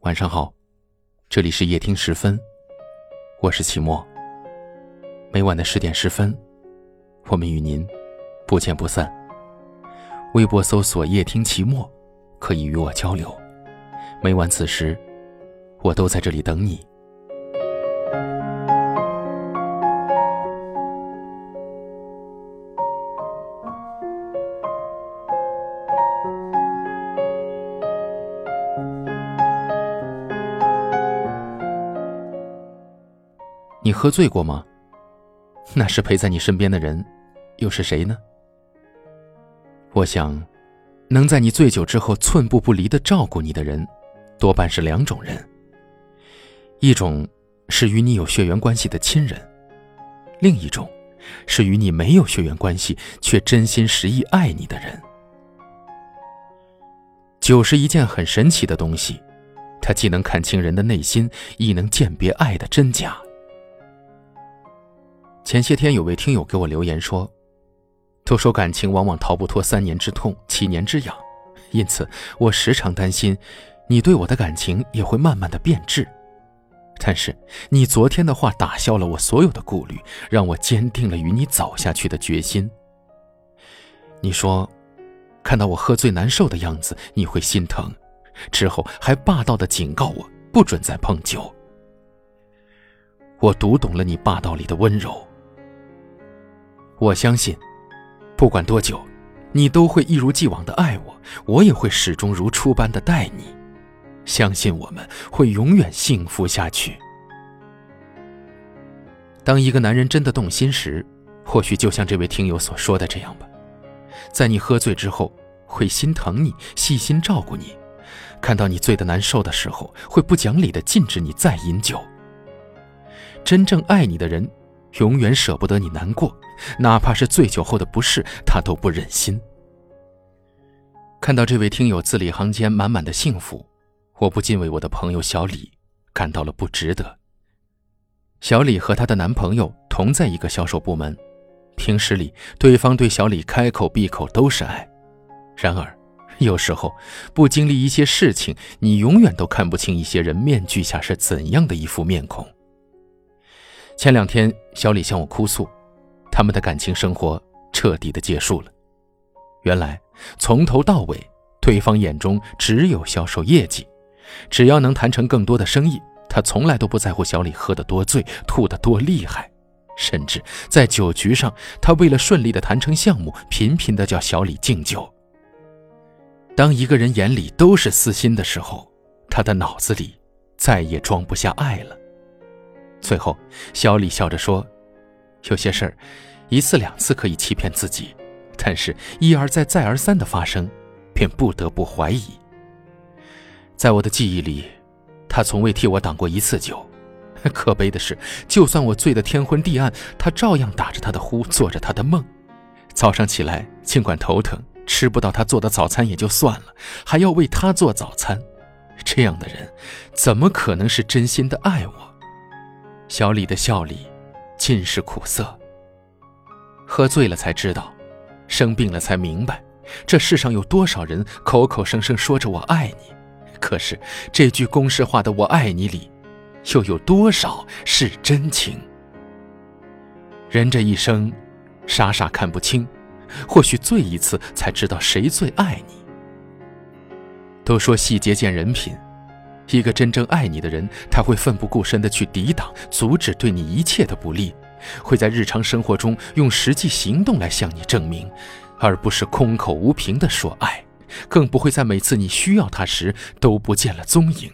晚上好，这里是夜听十分，我是齐墨。每晚的十点十分，我们与您不见不散。微博搜索“夜听齐墨”，可以与我交流。每晚此时，我都在这里等你。你喝醉过吗？那是陪在你身边的人，又是谁呢？我想，能在你醉酒之后寸步不离的照顾你的人，多半是两种人。一种是与你有血缘关系的亲人，另一种是与你没有血缘关系却真心实意爱你的人。酒是一件很神奇的东西，它既能看清人的内心，亦能鉴别爱的真假。前些天有位听友给我留言说：“都说感情往往逃不脱三年之痛、七年之痒，因此我时常担心，你对我的感情也会慢慢的变质。但是你昨天的话打消了我所有的顾虑，让我坚定了与你走下去的决心。你说，看到我喝醉难受的样子，你会心疼，之后还霸道的警告我不准再碰酒。我读懂了你霸道里的温柔。”我相信，不管多久，你都会一如既往的爱我，我也会始终如初般的待你。相信我们会永远幸福下去。当一个男人真的动心时，或许就像这位听友所说的这样吧，在你喝醉之后，会心疼你，细心照顾你；看到你醉得难受的时候，会不讲理的禁止你再饮酒。真正爱你的人。永远舍不得你难过，哪怕是醉酒后的不适，他都不忍心。看到这位听友字里行间满满的幸福，我不禁为我的朋友小李感到了不值得。小李和她的男朋友同在一个销售部门，平时里对方对小李开口闭口都是爱，然而有时候不经历一些事情，你永远都看不清一些人面具下是怎样的一副面孔。前两天，小李向我哭诉，他们的感情生活彻底的结束了。原来，从头到尾，对方眼中只有销售业绩，只要能谈成更多的生意，他从来都不在乎小李喝得多醉、吐得多厉害。甚至在酒局上，他为了顺利的谈成项目，频频的叫小李敬酒。当一个人眼里都是私心的时候，他的脑子里再也装不下爱了。最后，小李笑着说：“有些事儿，一次两次可以欺骗自己，但是一而再、再而三的发生，便不得不怀疑。在我的记忆里，他从未替我挡过一次酒。可悲的是，就算我醉得天昏地暗，他照样打着他的呼，做着他的梦。早上起来，尽管头疼，吃不到他做的早餐也就算了，还要为他做早餐。这样的人，怎么可能是真心的爱我？”小李的笑里，尽是苦涩。喝醉了才知道，生病了才明白，这世上有多少人口口声声说着我爱你，可是这句公式化的“我爱你”里，又有多少是真情？人这一生，傻傻看不清，或许醉一次才知道谁最爱你。都说细节见人品。一个真正爱你的人，他会奋不顾身的去抵挡、阻止对你一切的不利，会在日常生活中用实际行动来向你证明，而不是空口无凭的说爱，更不会在每次你需要他时都不见了踪影。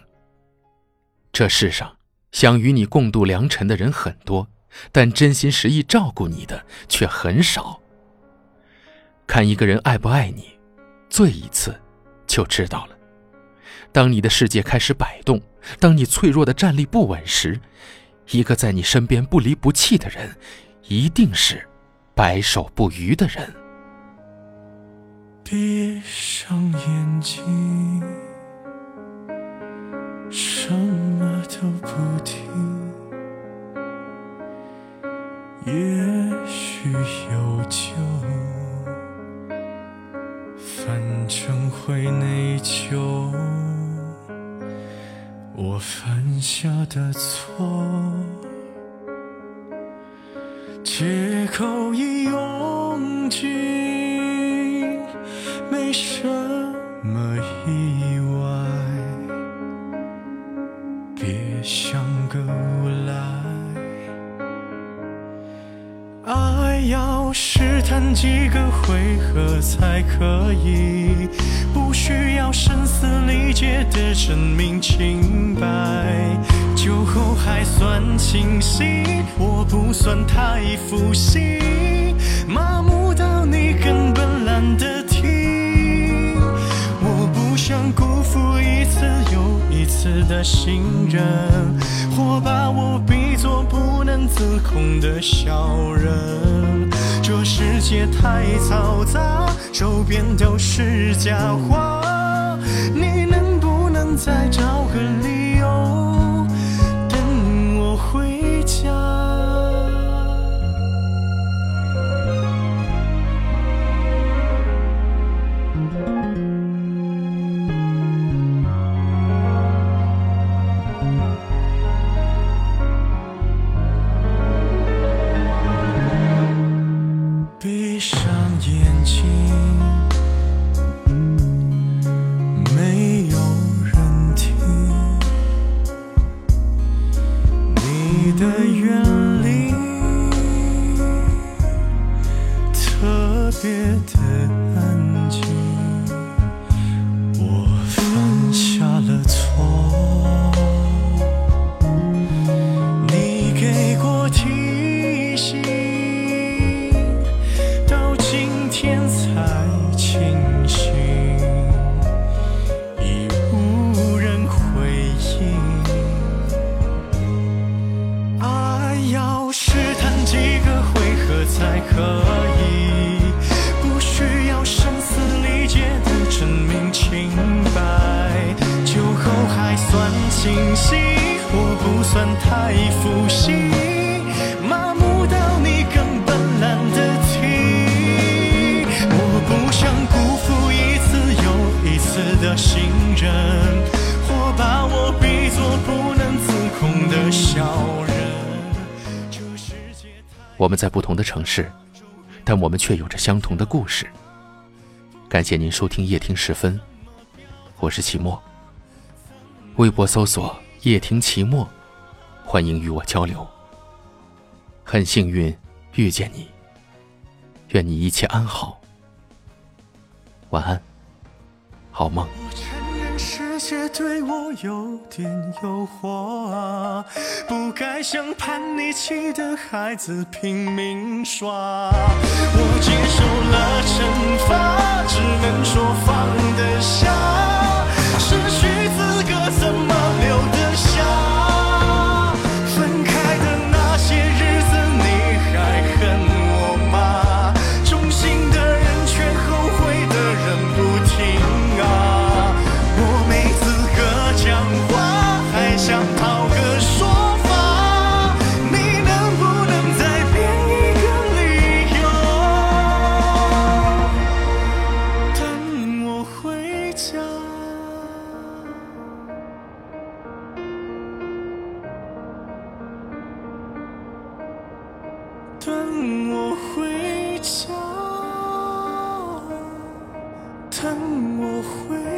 这世上想与你共度良辰的人很多，但真心实意照顾你的却很少。看一个人爱不爱你，醉一次就知道了。当你的世界开始摆动，当你脆弱的站立不稳时，一个在你身边不离不弃的人，一定是白首不渝的人。闭上眼睛，什么都不听，下的错，借口已用尽，没什么意义，几个回合才可以，不需要声嘶力竭的证明清白。酒后还算清醒，我不算太负心，麻木到你根本懒得次的信任，或把我比作不能自控的小人。这世界太嘈杂，周边都是假话，你能不能再找个理闭上眼睛，没有人听。你的远离特别的不算太负心，麻木到你根本懒得听。我不想辜负一次又一次的信任，或把我比作不能自控的小人。这世界我们在不同的城市，但我们却有着相同的故事。感谢您收听夜听时分，我是齐墨。微博搜索“夜听齐墨”，欢迎与我交流。很幸运遇见你，愿你一切安好。晚安，好梦。我承认世界对我有点诱惑啊，不该像叛逆期的孩子拼命耍。我接受了惩罚，只能说放得下，失去等我回